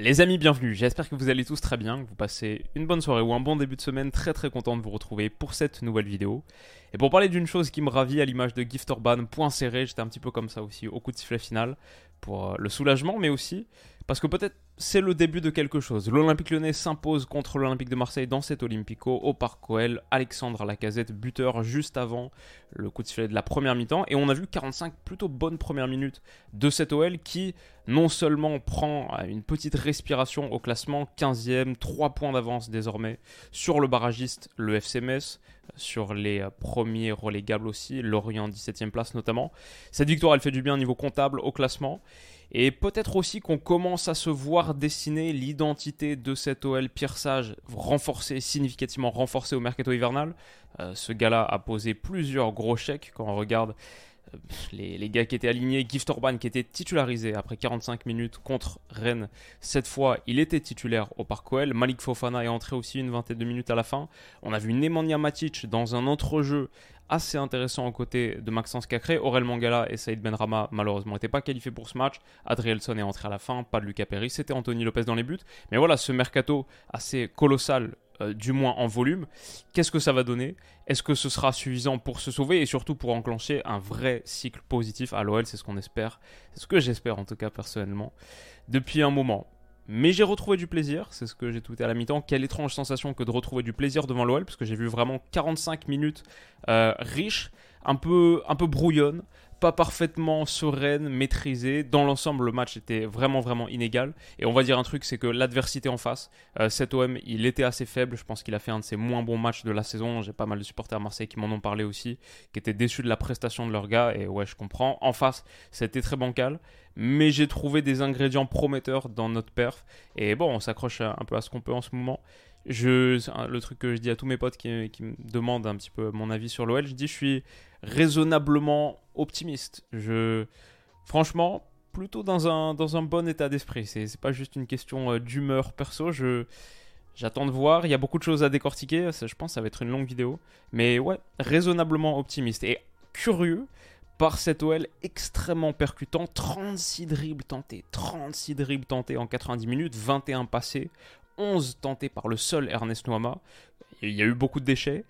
Les amis, bienvenue. J'espère que vous allez tous très bien, que vous passez une bonne soirée ou un bon début de semaine. Très très content de vous retrouver pour cette nouvelle vidéo. Et pour parler d'une chose qui me ravit à l'image de Gift Orban, point serré, j'étais un petit peu comme ça aussi au coup de sifflet final pour euh, le soulagement, mais aussi parce que peut-être c'est le début de quelque chose. L'Olympique lyonnais s'impose contre l'Olympique de Marseille dans cet Olympico au Parc OL. Alexandre Lacazette, buteur juste avant le coup de sifflet de la première mi-temps. Et on a vu 45 plutôt bonnes premières minutes de cet OL qui non seulement prend euh, une petite respiration au classement, 15e, 3 points d'avance désormais sur le barragiste, le FC Metz, sur les euh, premiers relégables aussi, Lorient 17e place notamment. Cette victoire, elle fait du bien au niveau comptable au classement. Et peut-être aussi qu'on commence à se voir dessiner l'identité de cet OL Pierre Sage, renforcé, significativement renforcé au mercato hivernal. Euh, ce gars-là a posé plusieurs gros chèques quand on regarde euh, les, gars qui étaient alignés, Gift Orban qui était titularisé après 45 minutes contre Rennes. Cette fois, il était titulaire au Parc OL. Malik Fofana est entré aussi une vingtaine de minutes à la fin. On a vu Nemanja Matic dans un entrejeu assez intéressant aux côtés de Maxence Cacré. Aurel Mangala et Saïd Benrama, malheureusement, n'étaient pas qualifiés pour ce match. Adrielson est entré à la fin, pas de Lucas Perry. C'était Anthony Lopez dans les buts. Mais voilà, ce mercato assez colossal, euh, du moins en volume, qu'est-ce que ça va donner? Est-ce que ce sera suffisant pour se sauver et surtout pour enclencher un vrai cycle positif à l'OL C'est ce qu'on espère. C'est ce que j'espère en tout cas personnellement. Depuis un moment. Mais j'ai retrouvé du plaisir, c'est ce que j'ai tweeté à la mi-temps. Quelle étrange sensation que de retrouver du plaisir devant l'OL, parce que j'ai vu vraiment 45 minutes euh, riches, un peu, un peu brouillonnes, pas parfaitement sereine, maîtrisée. Dans l'ensemble, le match était vraiment, vraiment inégal. Et on va dire un truc, c'est que l'adversité en face, euh, cet OM, il était assez faible. Je pense qu'il a fait un de ses moins bons matchs de la saison. J'ai pas mal de supporters à Marseille qui m'en ont parlé aussi, qui étaient déçus de la prestation de leur gars. Et ouais, je comprends. En face, c'était très bancal. Mais j'ai trouvé des ingrédients prometteurs dans notre perf. Et bon, on s'accroche un peu à ce qu'on peut en ce moment. Le truc que je dis à tous mes potes qui, me demandent un petit peu mon avis sur l'OL, je dis je suis raisonnablement optimiste. Je, franchement, plutôt dans un, dans un bon état d'esprit. C'est pas juste une question euh, d'humeur perso. Je, j'attends de voir. Il y a beaucoup de choses à décortiquer. je pense que ça va être une longue vidéo. Mais ouais, raisonnablement optimiste et curieux par cet OL extrêmement percutant. 36 dribbles tentés, 36 dribbles tentés en 90 minutes, 21 passés, 11 tentés par le seul Ernest Noama. Il y a eu beaucoup de déchets,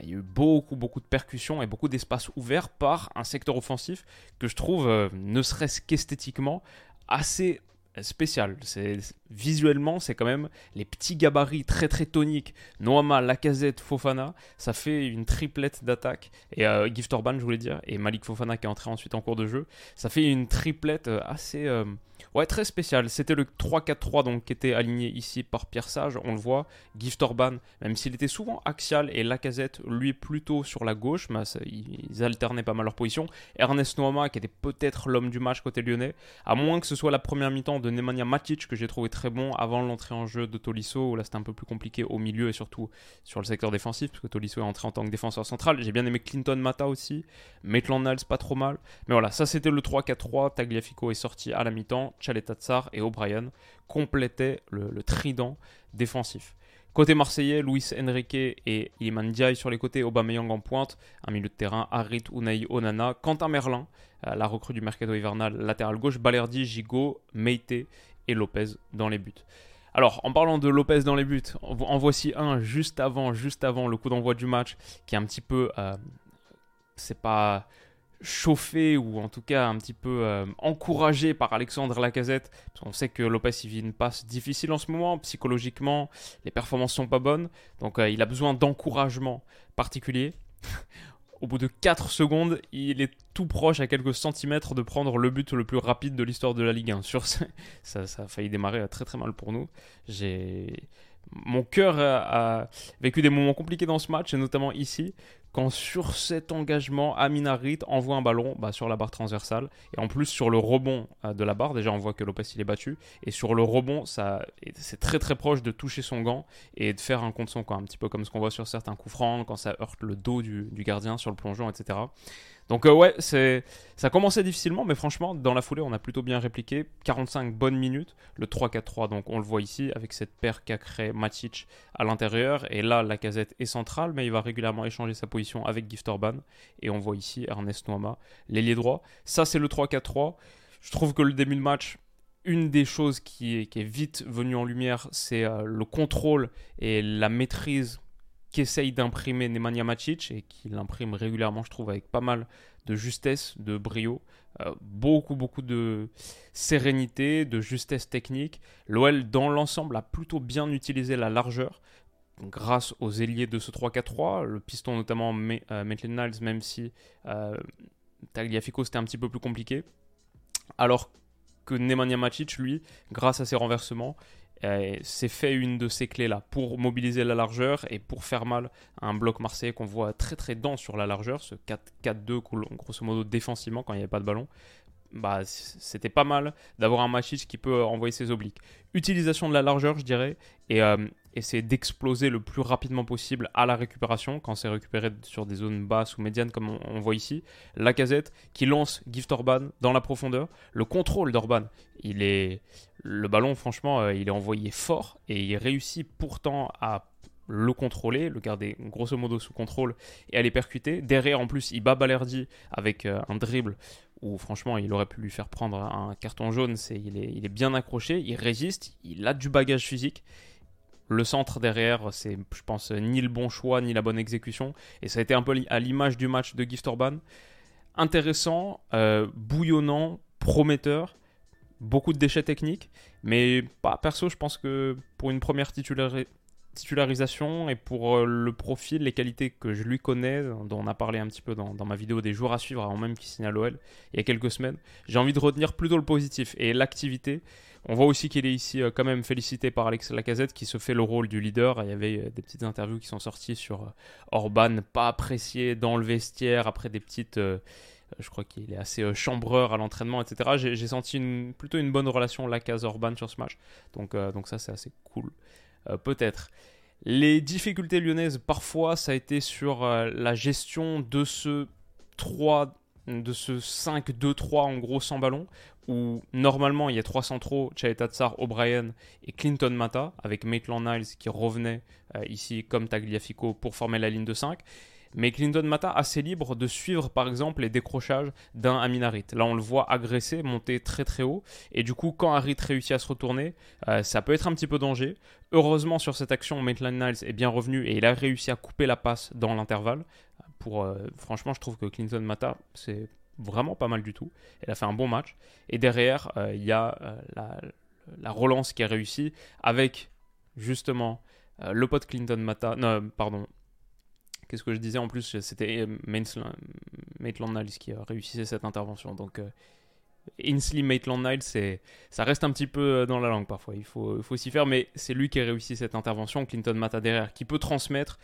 il y a eu beaucoup, beaucoup de percussions et beaucoup d'espace ouvert par un secteur offensif que je trouve, euh, ne serait-ce qu'esthétiquement, assez spécial. Visuellement, c'est quand même les petits gabarits très très toniques. Noama, Lacazette, Fofana, ça fait une triplette d'attaque. Et euh, Gift Orban, je voulais dire, et Malik Fofana qui est entré ensuite en cours de jeu, ça fait une triplette euh, assez Ouais, très spécial. C'était le 3-4-3 donc qui était aligné ici par Pierre Sage, on le voit. Gift Orban, même s'il était souvent axial et Lacazette, lui plutôt sur la gauche, ils alternaient pas mal leur position. Ernest Noama qui était peut-être l'homme du match côté lyonnais, à moins que ce soit la première mi-temps de Nemanja Matic que j'ai trouvé très bon avant l'entrée en jeu de Tolisso, là c'était un peu plus compliqué au milieu et surtout sur le secteur défensif, parce que Tolisso est entré en tant que défenseur central. J'ai bien aimé Clinton Mata aussi, Maitland Niles pas trop mal. Mais voilà, ça c'était le 3-4-3, Tagliafico est sorti à la mi-temps. Chaletatsar et O'Brien complétaient le, trident défensif. Côté marseillais, Luis Enrique et Iman Diaye sur les côtés, Aubameyang en pointe, un milieu de terrain, Harit, Unai, Onana, Quentin Merlin, euh, la recrue du mercato hivernal, latéral gauche, Balerdi, Gigot, Meite et Lopez dans les buts. Alors, en parlant de Lopez dans les buts, en voici un juste avant, juste avant le coup d'envoi du match, qui est un petit peu, euh, c'est pas chauffé ou en tout cas un petit peu euh, encouragé par Alexandre Lacazette. On sait que Lopez il vit une passe difficile en ce moment, psychologiquement, les performances sont pas bonnes, donc euh, il a besoin d'encouragement particulier. Au bout de 4 secondes, il est tout proche, à quelques centimètres, de prendre le but le plus rapide de l'histoire de la Ligue 1. Sur ça, ça a failli démarrer très très mal pour nous. J'ai mon cœur a, vécu des moments compliqués dans ce match, et notamment ici, quand sur cet engagement, Aminarit envoie un ballon bah, sur la barre transversale, et en plus sur le rebond euh, de la barre, déjà on voit que Lopez il est battu, et sur le rebond, ça, c'est très très proche de toucher son gant et de faire un contre son, un petit peu comme ce qu'on voit sur certains coups francs, quand ça heurte le dos du gardien sur le plongeon, etc. Donc ouais, c'est ça commençait difficilement, mais franchement, dans la foulée, on a plutôt bien répliqué. 45 bonnes minutes, le 3-4-3, donc on le voit ici, avec cette paire qu'a créé Matic à l'intérieur. Et là, la casette est centrale, mais il va régulièrement échanger sa position avec Gift Orban. Et on voit ici Ernest Noama, l'ailier droit. Ça, c'est le 3-4-3. Je trouve que le début de match, une des choses qui est, vite venue en lumière, c'est euh, le contrôle et la maîtrise qu'essaye d'imprimer Nemanja Matic et qui l'imprime régulièrement, je trouve, avec pas mal de justesse, de brio, euh, beaucoup, beaucoup de sérénité, de justesse technique. L'OL, dans l'ensemble, a plutôt bien utilisé la largeur grâce aux ailiers de ce 3-4-3, le piston notamment euh, Maitland Niles, même si euh, Tagliafico c'était un petit peu plus compliqué. Alors que Nemanja Matic, lui, grâce à ses renversements, c'est fait une de ces clés-là pour mobiliser la largeur et pour faire mal à un bloc marseillais qu'on voit très très dense sur la largeur, ce 4-4-2 grosso modo défensivement quand il n'y avait pas de ballon. Bah, c'était pas mal d'avoir un Machic qui peut envoyer ses obliques. Utilisation de la largeur, je dirais, et euh, essayer d'exploser le plus rapidement possible à la récupération, quand c'est récupéré sur des zones basses ou médianes comme on, voit ici. La casette qui lance Gift Orban dans la profondeur. Le contrôle d'Orban, il est... Le ballon, franchement, euh, il est envoyé fort et il réussit pourtant à le contrôler, le garder grosso modo sous contrôle et à les percuter. Derrière, en plus, il bat Balerdi avec euh, un dribble où franchement il aurait pu lui faire prendre un carton jaune. C'est, il, est, bien accroché, il résiste, il a du bagage physique. Le centre derrière, c'est, je pense, ni le bon choix, ni la bonne exécution. Et ça a été un peu à l'image du match de Gift Orban. Intéressant, euh, bouillonnant, prometteur. Beaucoup de déchets techniques. Mais pas perso, je pense que pour une première titularisation et pour euh, le profil, les qualités que je lui connais, dont on a parlé un petit peu dans, ma vidéo des jours à suivre avant même qu'il signe à l'OL il y a quelques semaines, j'ai envie de retenir plutôt le positif et l'activité. On voit aussi qu'il est ici euh, quand même félicité par Alex Lacazette qui se fait le rôle du leader. Il y avait euh, des petites interviews qui sont sorties sur Orban, pas apprécié dans le vestiaire après des petites. je crois qu'il est assez chambreur à l'entraînement, etc. J'ai senti plutôt une bonne relation Lacazette-Orban sur ce match. Donc ça, c'est assez cool. Peut-être. Les difficultés lyonnaises, parfois, ça a été sur la gestion de ce 3 de ce 5-2-3 en gros sans ballon, où normalement il y a trois centraux, Chaeta Tsar, O'Brien et Clinton Mata, avec Maitland Niles qui revenait euh, ici comme Tagliafico pour former la ligne de 5. Mais Clinton Mata assez libre de suivre par exemple les décrochages d'un Aminarit. Là on le voit agresser, monter très très haut. Et du coup quand Harit réussit à se retourner, euh, ça peut être un petit peu danger. Heureusement sur cette action, Maitland Niles est bien revenu et il a réussi à couper la passe dans l'intervalle. Pour, euh, franchement je trouve que Clinton Mata c'est vraiment pas mal du tout. Elle a fait un bon match. Et derrière, euh, il y a la, relance qui a réussi avec justement le pote Clinton Mata. Non, pardon. Qu'est-ce que je disais en plus C'était Maitland Niles qui a réussi cette intervention. Donc. Ainsley Maitland Niles, ça reste un petit peu dans la langue parfois, il faut, il faut s'y faire, mais c'est lui qui a réussi cette intervention, Clinton Mata derrière, qui peut transmettre,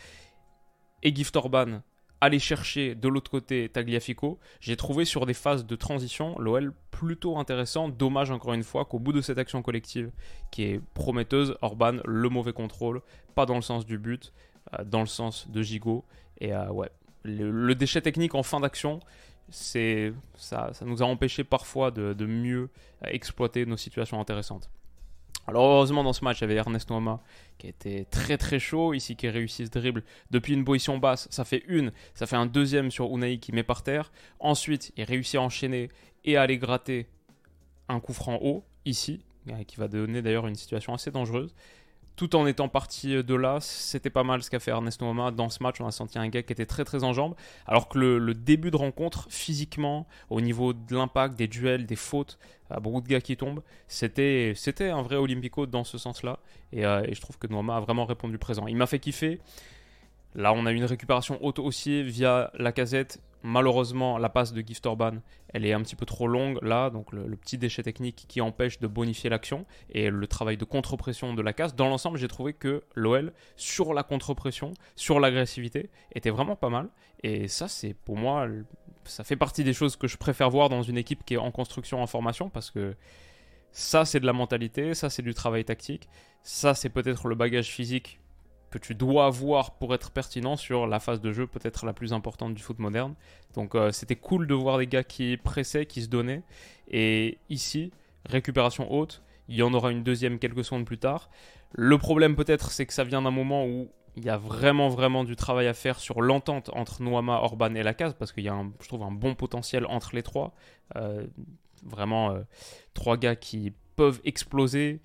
et Gift Orban aller chercher de l'autre côté Tagliafico, j'ai trouvé sur des phases de transition l'OL plutôt intéressant. Dommage encore une fois qu'au bout de cette action collective qui est prometteuse, Orban, le mauvais contrôle, pas dans le sens du but, euh, dans le sens de Gigot. Et euh, ouais, le, déchet technique en fin d'action, ça, nous a empêché parfois de, de mieux exploiter nos situations intéressantes. Alors heureusement dans ce match, il y avait Ernest Noama qui était très très chaud, ici qui réussit ce dribble depuis une position basse, ça fait une, ça fait un deuxième sur Unai qui met par terre. Ensuite, il réussit à enchaîner et à aller gratter un coup franc haut, ici, qui va donner d'ailleurs une situation assez dangereuse tout en étant parti de là, c'était pas mal ce qu'a fait Ernesto Moma dans ce match. On a senti un gars qui était très très en jambes. Alors que le, début de rencontre, physiquement, au niveau de l'impact, des duels, des fautes, beaucoup de gars qui tombent, c'était, un vrai Olympico dans ce sens-là. Et, euh, et, je trouve que Noama a vraiment répondu présent. Il m'a fait kiffer. Là, on a eu une récupération haute aussi via la casette. Malheureusement, la passe de Gift Orban, elle est un petit peu trop longue là, donc le, petit déchet technique qui empêche de bonifier l'action et le travail de contre-pression de la casse. Dans l'ensemble, j'ai trouvé que l'OL, sur la contre-pression, sur l'agressivité, était vraiment pas mal. Et ça, c'est pour moi, ça fait partie des choses que je préfère voir dans une équipe qui est en construction, en formation, parce que ça, c'est de la mentalité, ça, c'est du travail tactique, ça, c'est peut-être le bagage physique que tu dois avoir pour être pertinent sur la phase de jeu peut-être la plus importante du foot moderne. Donc euh, c'était cool de voir des gars qui pressaient, qui se donnaient. Et ici, récupération haute, il y en aura une deuxième quelques secondes plus tard. Le problème peut-être c'est que ça vient d'un moment où il y a vraiment vraiment du travail à faire sur l'entente entre Noama, Orban et Lacazette parce qu'il y a je trouve un bon potentiel entre les trois. Euh, vraiment euh, trois gars qui peuvent exploser,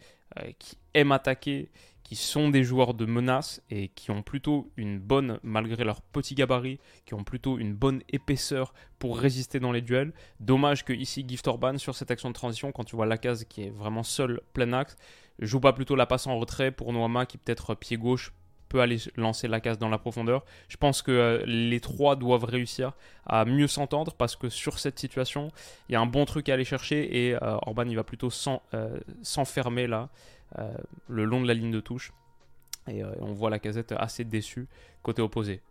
qui aiment attaquer, qui sont des joueurs de menace et qui ont plutôt une bonne, malgré leur petit gabarit, qui ont plutôt une bonne épaisseur pour résister dans les duels. Dommage que ici Gift Orban sur cette action de transition, quand tu vois Lacazette qui est vraiment seul plein axe, joue pas plutôt la passe en retrait pour Noama qui peut-être pied gauche peut aller lancer la case dans la profondeur. Je pense que euh, les trois doivent réussir à mieux s'entendre parce que sur cette situation, il y a un bon truc à aller chercher et euh, Orban il va plutôt euh, s'enfermer là euh, le long de la ligne de touche. Et euh, on voit la casette assez déçue côté opposé.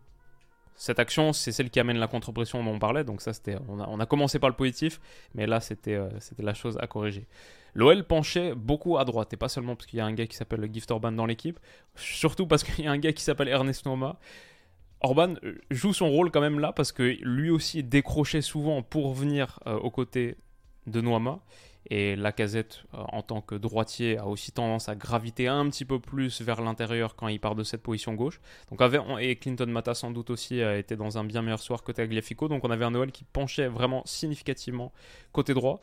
Cette action, c'est celle qui amène la contre-pression dont on parlait. Donc ça, c'était, on a, commencé par le positif, mais là, c'était, euh, c'était la chose à corriger. L'OL penchait beaucoup à droite, et pas seulement parce qu'il y a un gars qui s'appelle Gift Orban dans l'équipe, surtout parce qu'il y a un gars qui s'appelle Ernest Noma. Orban joue son rôle quand même là, parce que lui aussi décrochait souvent pour venir aux côtés de Noama. Et Lacazette, euh, en tant que droitier, a aussi tendance à graviter un petit peu plus vers l'intérieur quand il part de cette position gauche. Donc et Clinton Mata sans doute aussi a été dans un bien meilleur soir côté Agliafico. Donc on avait un Noël qui penchait vraiment significativement côté droit.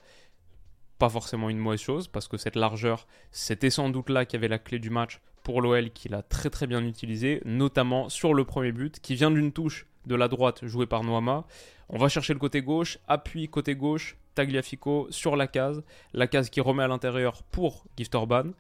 Pas forcément une mauvaise chose parce que cette largeur, c'était sans doute là qu'il y avait la clé du match pour l'OL qu'il a très très bien utilisé, notamment sur le premier but qui vient d'une touche de la droite jouée par Noama. On va chercher le côté gauche, appui côté gauche, Tagliafico sur la case, la case qui remet à l'intérieur pour Gift Orban.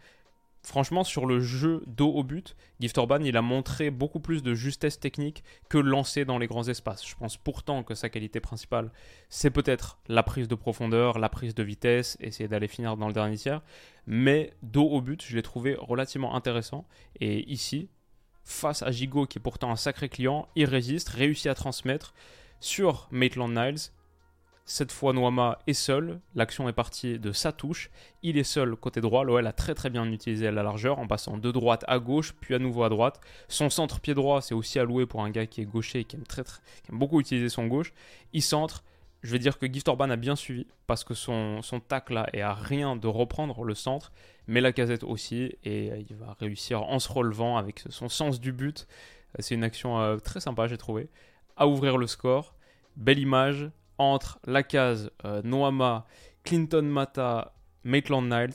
Franchement, sur le jeu dos au but, Gift Orban, il a montré beaucoup plus de justesse technique que lancer dans les grands espaces. Je pense pourtant que sa qualité principale, c'est peut-être la prise de profondeur, la prise de vitesse, essayer d'aller finir dans le dernier tiers. Mais dos au but, je l'ai trouvé relativement intéressant. Et ici, face à Gigot, qui est pourtant un sacré client, il résiste, réussit à transmettre sur Maitland Niles cette fois, Noama est seul. L'action est partie de sa touche. Il est seul côté droit. L'OL a très très bien utilisé la largeur en passant de droite à gauche, puis à nouveau à droite. Son centre pied droit, c'est aussi alloué pour un gars qui est gaucher et qui aime, très, beaucoup utiliser son gauche. Il centre. Je vais dire que Gift Orban a bien suivi parce que son, son tac là est à rien de reprendre le centre, mais la casette aussi. Et il va réussir en se relevant avec son sens du but. C'est une action euh, très sympa, j'ai trouvé. À ouvrir le score. Belle image, entre la case euh, Noama, Clinton Mata, Maitland Niles.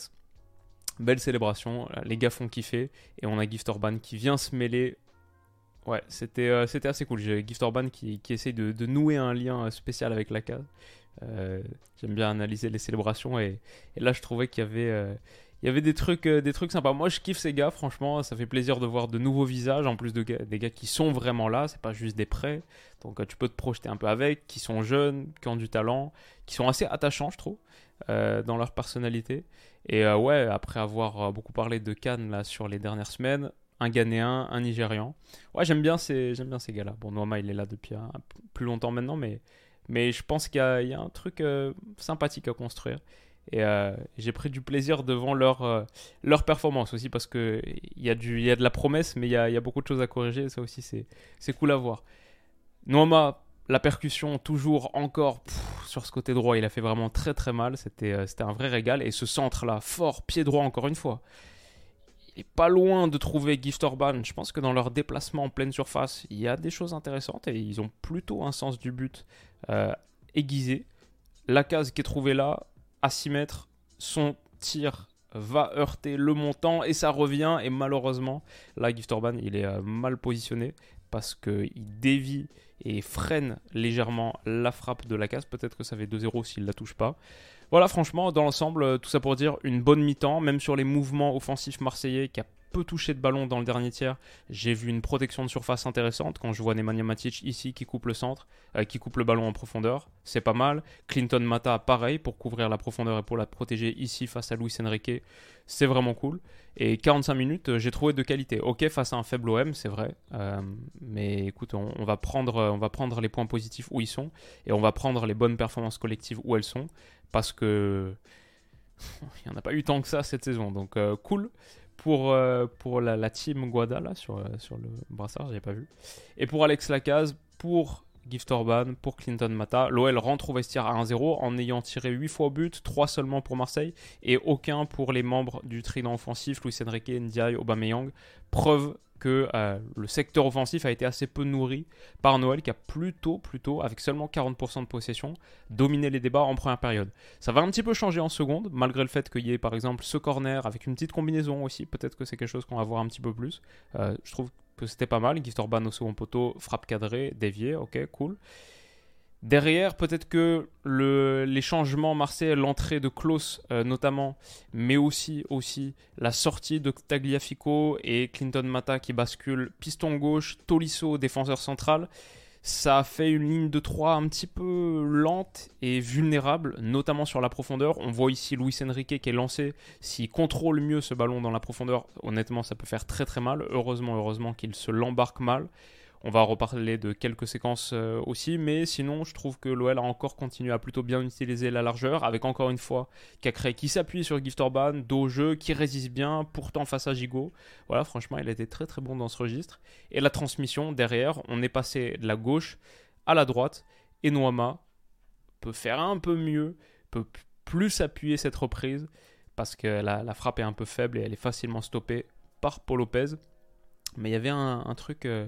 Belle célébration, les gars font kiffer. Et on a Gift Orban qui vient se mêler. Ouais, c'était euh, assez cool. J'ai Gift Orban qui, qui essaye de, nouer un lien spécial avec la case. Euh, j'aime bien analyser les célébrations et, et là je trouvais qu'il y avait il y avait des trucs, des trucs sympas. Moi, je kiffe ces gars, franchement. Ça fait plaisir de voir de nouveaux visages, en plus de des gars qui sont vraiment là. C'est pas juste des prêts. Donc, euh, tu peux te projeter un peu avec, qui sont jeunes, qui ont du talent, qui sont assez attachants, je trouve, euh, dans leur personnalité. Et euh, ouais, après avoir beaucoup parlé de Cannes là sur les dernières semaines, un Ghanéen, un Nigérian. Ouais, j'aime bien ces, ces gars-là. Bon, Noama, il est là depuis plus longtemps maintenant, mais, mais je pense qu'il y, a un truc sympathique à construire. Et euh, j'ai pris du plaisir devant leur, euh, leur performance aussi parce qu'il y, a y a de la promesse, mais il y a, y a, beaucoup de choses à corriger. ça aussi, c'est cool à voir. Noama, la percussion, toujours encore sur ce côté droit, il a fait vraiment très très mal. C'était euh, un vrai régal. Et ce centre-là, fort, pied droit encore une fois. Il est pas loin de trouver Gift Orban. Je pense que dans leur déplacement en pleine surface, il y a des choses intéressantes et ils ont plutôt un sens du but aiguisé. La case qui est trouvée là, à 6 mètres, son tir va heurter le montant et ça revient. Et malheureusement, là, Gift Orban, il est euh, mal positionné parce qu'il dévie et freine légèrement la frappe de la case. Peut-être que ça fait 2-0 s'il la touche pas. Voilà, franchement, dans l'ensemble, euh, tout ça pour dire une bonne mi-temps, même sur les mouvements offensifs marseillais qui a peu touché de ballon dans le dernier tiers. J'ai vu une protection de surface intéressante quand je vois Nemanja Matic ici qui coupe le centre, euh, qui coupe le ballon en profondeur. C'est pas mal. Clinton Mata, pareil, pour couvrir la profondeur et pour la protéger ici face à Luis Enrique. C'est vraiment cool. Et 45 minutes, euh, j'ai trouvé de qualité. Ok, face à un faible OM, c'est vrai. Euh, mais écoute, on, va prendre, on va prendre les points positifs où ils sont. Et on va prendre les bonnes performances collectives où elles sont. Parce que il n'y en a pas eu tant que ça cette saison. Donc cool pour, euh, pour la, team Guada là, sur, sur le brassard, j'ai pas vu. Et pour Alex Lacaze, pour Gift Orban, pour Clinton Mata. L'OL rentre au vestiaire à 1-0 en ayant tiré 8 fois au but, 3 seulement pour Marseille et aucun pour les membres du trident offensif, Luis Enrique, Ndiaye, Aubameyang. Preuve que euh, le secteur offensif a été assez peu nourri par Noël qui a plutôt, plutôt, avec seulement 40% de possession, dominé les débats en première période. Ça va un petit peu changer en seconde, malgré le fait qu'il y ait par exemple ce corner avec une petite combinaison aussi, peut-être que c'est quelque chose qu'on va voir un petit peu plus. Euh, je trouve que c'était pas mal. Gift Orban au second poteau, frappe cadrée, déviée, ok, cool. Derrière, peut-être que le, les changements Marseille, l'entrée de Klaus euh, notamment, mais aussi, aussi la sortie de Tagliafico et Clinton Mata qui bascule piston gauche, Tolisso défenseur central, ça a fait une ligne de 3 un petit peu lente et vulnérable, notamment sur la profondeur. On voit ici Luis Enrique qui est lancé. S'il contrôle mieux ce ballon dans la profondeur, honnêtement, ça peut faire très très mal. Heureusement, heureusement qu'il se l'embarque mal. On va reparler de quelques séquences euh, aussi, mais sinon, je trouve que l'OL a encore continué à plutôt bien utiliser la largeur, avec encore une fois Cacré qui s'appuie sur Gift Orban, qui résiste bien, pourtant face à Gigot. Voilà, franchement, il a été très très bon dans ce registre. Et la transmission derrière, on est passé de la gauche à la droite, et Noama peut faire un peu mieux, peut plus appuyer cette reprise, parce que la, frappe est un peu faible et elle est facilement stoppée par Paul Lopez. Mais il y avait un, truc. Euh,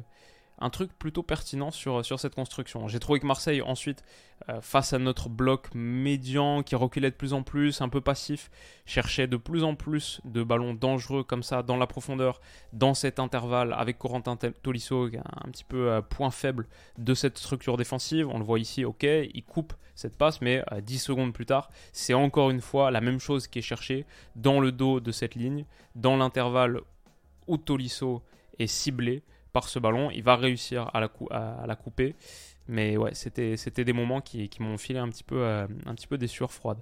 un truc plutôt pertinent sur, sur cette construction. J'ai trouvé que Marseille, ensuite, euh, face à notre bloc médian qui reculait de plus en plus, un peu passif, cherchait de plus en plus de ballons dangereux comme ça dans la profondeur, dans cet intervalle, avec Corentin Tolisso, un petit peu euh, point faible de cette structure défensive. On le voit ici, ok, il coupe cette passe, mais 10 euh, secondes plus tard, c'est encore une fois la même chose qui est cherchée dans le dos de cette ligne, dans l'intervalle où Tolisso est ciblé par ce ballon. Il va réussir à la, couper. Mais ouais, c'était, des moments qui, m'ont filé un petit peu, euh, un peu des sueurs froides.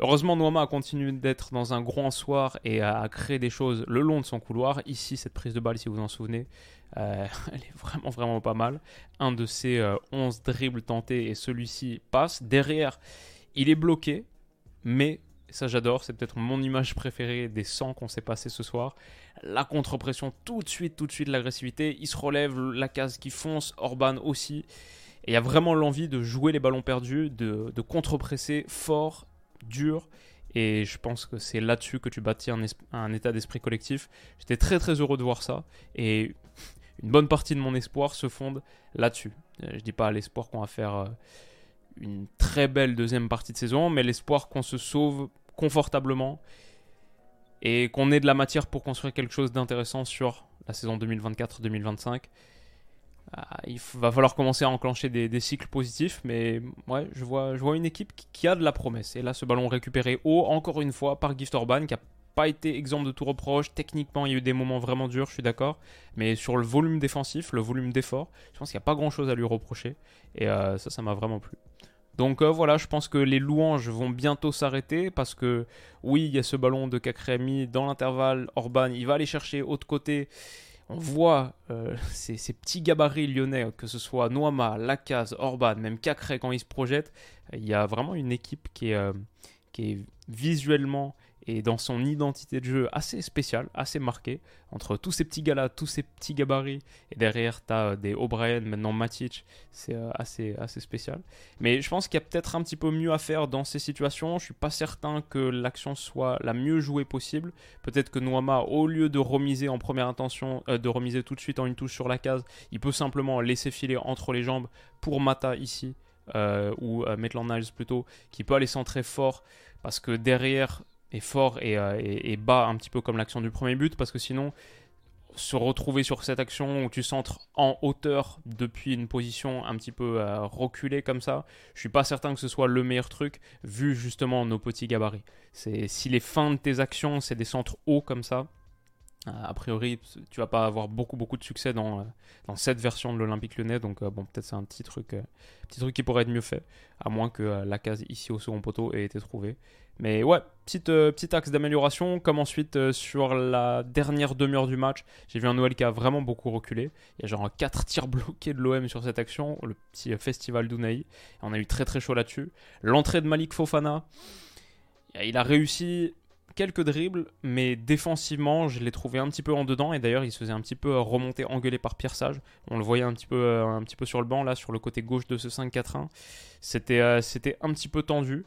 Heureusement, Noama a continué d'être dans un grand soir et a, créé des choses le long de son couloir. Ici, cette prise de balle, si vous en souvenez, euh, elle est vraiment, vraiment pas mal. Un de ses 11 euh, dribbles tentés et celui-ci passe. Derrière, il est bloqué, mais ça j'adore, c'est peut-être mon image préférée des 100 qu'on s'est passé ce soir. La contre-pression, tout de suite, tout de suite, l'agressivité. Il se relève, la case qui fonce, Orban aussi. Et il y a vraiment l'envie de jouer les ballons perdus, de, de contre-presser fort, dur. Et je pense que c'est là-dessus que tu bâtis un, un état d'esprit collectif. J'étais très très heureux de voir ça. Et une bonne partie de mon espoir se fonde là-dessus. Euh, je dis pas l'espoir qu'on va faire euh, une très belle deuxième partie de saison, mais l'espoir qu'on se sauve confortablement et qu'on ait de la matière pour construire quelque chose d'intéressant sur la saison 2024-2025. Ah, il va falloir commencer à enclencher des, cycles positifs, mais ouais, je vois, je vois une équipe qui, a de la promesse. Et là, ce ballon récupéré haut, encore une fois, par Gift Orban, qui a pas été exemple de tout reproche. Techniquement, il y a eu des moments vraiment durs, je suis d'accord. Mais sur le volume défensif, le volume d'effort, je pense qu'il n'y a pas grand chose à lui reprocher. Et euh, ça, ça m'a vraiment plu. Donc euh, voilà, je pense que les louanges vont bientôt s'arrêter parce que oui, il y a ce ballon de Kakremi dans l'intervalle. Orban, il va aller chercher autre côté. On voit euh, ces, petits gabarits lyonnais, que ce soit Noama, Lacaz, Orban, même Cacré quand il se projette. Il y a vraiment une équipe qui est, euh, qui est visuellement et dans son identité de jeu assez spéciale, assez marquée, entre tous ces petits gars-là, tous ces petits gabarits, et derrière, tu as euh, des O'Brien, maintenant Matic, c'est euh, assez, assez spécial. Mais je pense qu'il y a peut-être un petit peu mieux à faire dans ces situations. Je suis pas certain que l'action soit la mieux jouée possible. Peut-être que Noama, au lieu de remiser en première intention, euh, de remiser tout de suite en une touche sur la case, il peut simplement laisser filer entre les jambes pour Mata ici. ou Maitland Niles plutôt, qui peut aller centrer fort parce que derrière, est fort euh, et, bas, un petit peu comme l'action du premier but, parce que sinon, se retrouver sur cette action où tu centres en hauteur depuis une position un petit peu euh, reculée comme ça, je suis pas certain que ce soit le meilleur truc vu justement nos petits gabarits. C'est si les fins de tes actions c'est des centres hauts comme ça, euh, a priori, tu vas pas avoir beaucoup beaucoup de succès dans, euh, dans cette version de l'Olympique Lyonnais, donc euh, bon, peut-être c'est un petit truc, petit truc qui pourrait être mieux fait, à moins que la case ici au second poteau ait été trouvée. Mais ouais, petite, petit axe d'amélioration, comme ensuite sur la dernière demi-heure du match, j'ai vu un Noël qui a vraiment beaucoup reculé. Il y a genre 4 tirs bloqués de l'OM sur cette action, le petit festival d'Unai, on a eu très très chaud là-dessus. L'entrée de Malik Fofana, il a réussi quelques dribbles, mais défensivement, je l'ai trouvé un petit peu en dedans. Et d'ailleurs, il se faisait un petit peu remonter, engueuler par Pierre. On le voyait un petit peu, un petit peu sur le banc, là, sur le côté gauche de ce 5-4-1. C'était, c'était un petit peu tendu.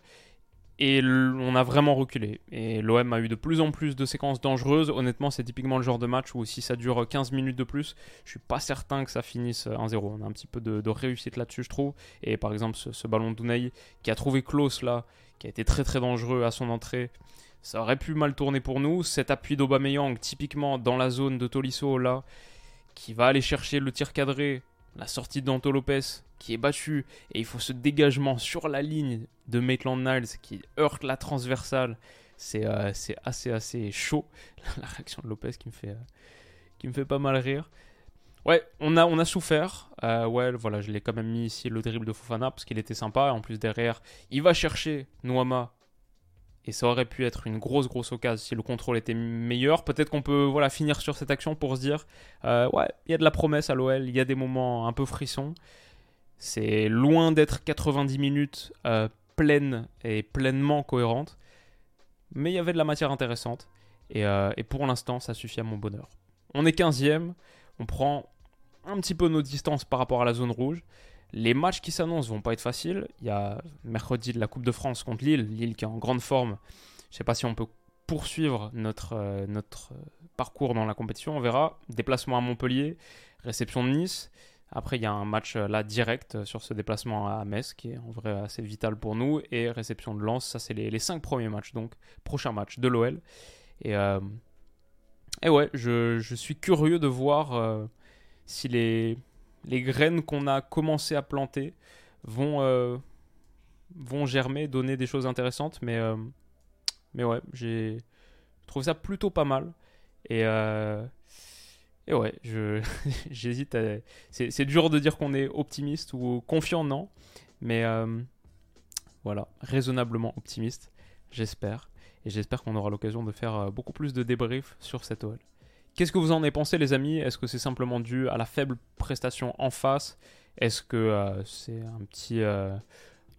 Et on a vraiment reculé. Et l'OM a eu de plus en plus de séquences dangereuses. Honnêtement, c'est typiquement le genre de match où si ça dure 15 minutes de plus, je suis pas certain que ça finisse 1-0. On a un petit peu de, réussite là-dessus, je trouve. Et par exemple, ce, ballon de qui a trouvé Klaus là, qui a été très très dangereux à son entrée. Ça aurait pu mal tourner pour nous. Cet appui d'Aubameyang, typiquement dans la zone de Tolisso là, qui va aller chercher le tir cadré la sortie d'Anto Lopez qui est battu et il faut ce dégagement sur la ligne de Maitland Niles qui heurte la transversale. C'est euh, assez assez chaud. La réaction de Lopez qui me fait, euh, qui me fait pas mal rire. Ouais, on a, on a souffert. Euh, ouais, voilà, je l'ai quand même mis ici le dribble de Fofana parce qu'il était sympa. En plus, derrière, il va chercher Noama et ça aurait pu être une grosse, grosse occasion si le contrôle était meilleur. Peut-être qu'on peut voilà, finir sur cette action pour se dire euh, ouais, il y a de la promesse à l'OL, il y a des moments un peu frissons. C'est loin d'être 90 minutes euh, pleines et pleinement cohérentes, mais il y avait de la matière intéressante. Et, euh, et pour l'instant, ça suffit à mon bonheur. On est 15ème, on prend un petit peu nos distances par rapport à la zone rouge. Les matchs qui s'annoncent vont pas être faciles. Il y a mercredi de la Coupe de France contre Lille, Lille qui est en grande forme. Je sais pas si on peut poursuivre notre, euh, notre parcours dans la compétition, on verra. Déplacement à Montpellier, réception de Nice. Après, il y a un match euh, là direct euh, sur ce déplacement à Metz qui est en vrai assez vital pour nous. Et réception de Lens, ça c'est les, les, cinq premiers matchs, donc prochain match de l'OL. Et, et ouais, je, je, suis curieux de voir si les, les graines qu'on a commencé à planter vont, euh, vont germer, donner des choses intéressantes. Mais, euh, mais ouais, j'ai trouvé ça plutôt pas mal. Et, euh, et ouais, j'hésite C'est dur de dire qu'on est optimiste ou confiant, non. Mais voilà, raisonnablement optimiste, j'espère. Et j'espère qu'on aura l'occasion de faire beaucoup plus de débriefs sur cette OL. Qu'est-ce que vous en avez pensé, les amis? Est-ce que c'est simplement dû à la faible prestation en face? Est-ce que euh, c'est un petit euh,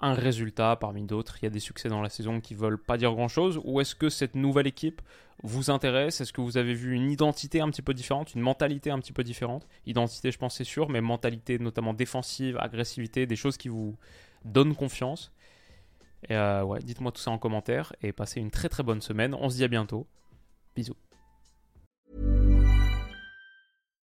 un résultat parmi d'autres? Il y a des succès dans la saison qui veulent pas dire grand-chose Ou est-ce que cette nouvelle équipe vous intéresse? Est-ce que vous avez vu une identité un petit peu différente, une mentalité un petit peu différente? Identité, je pense, c'est sûr, mais mentalité notamment défensive, agressivité, des choses qui vous donnent confiance. Euh, dites-moi tout ça en commentaire et passez une très très bonne semaine. On se dit à bientôt. Bisous.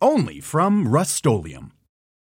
only from Rust-Oleum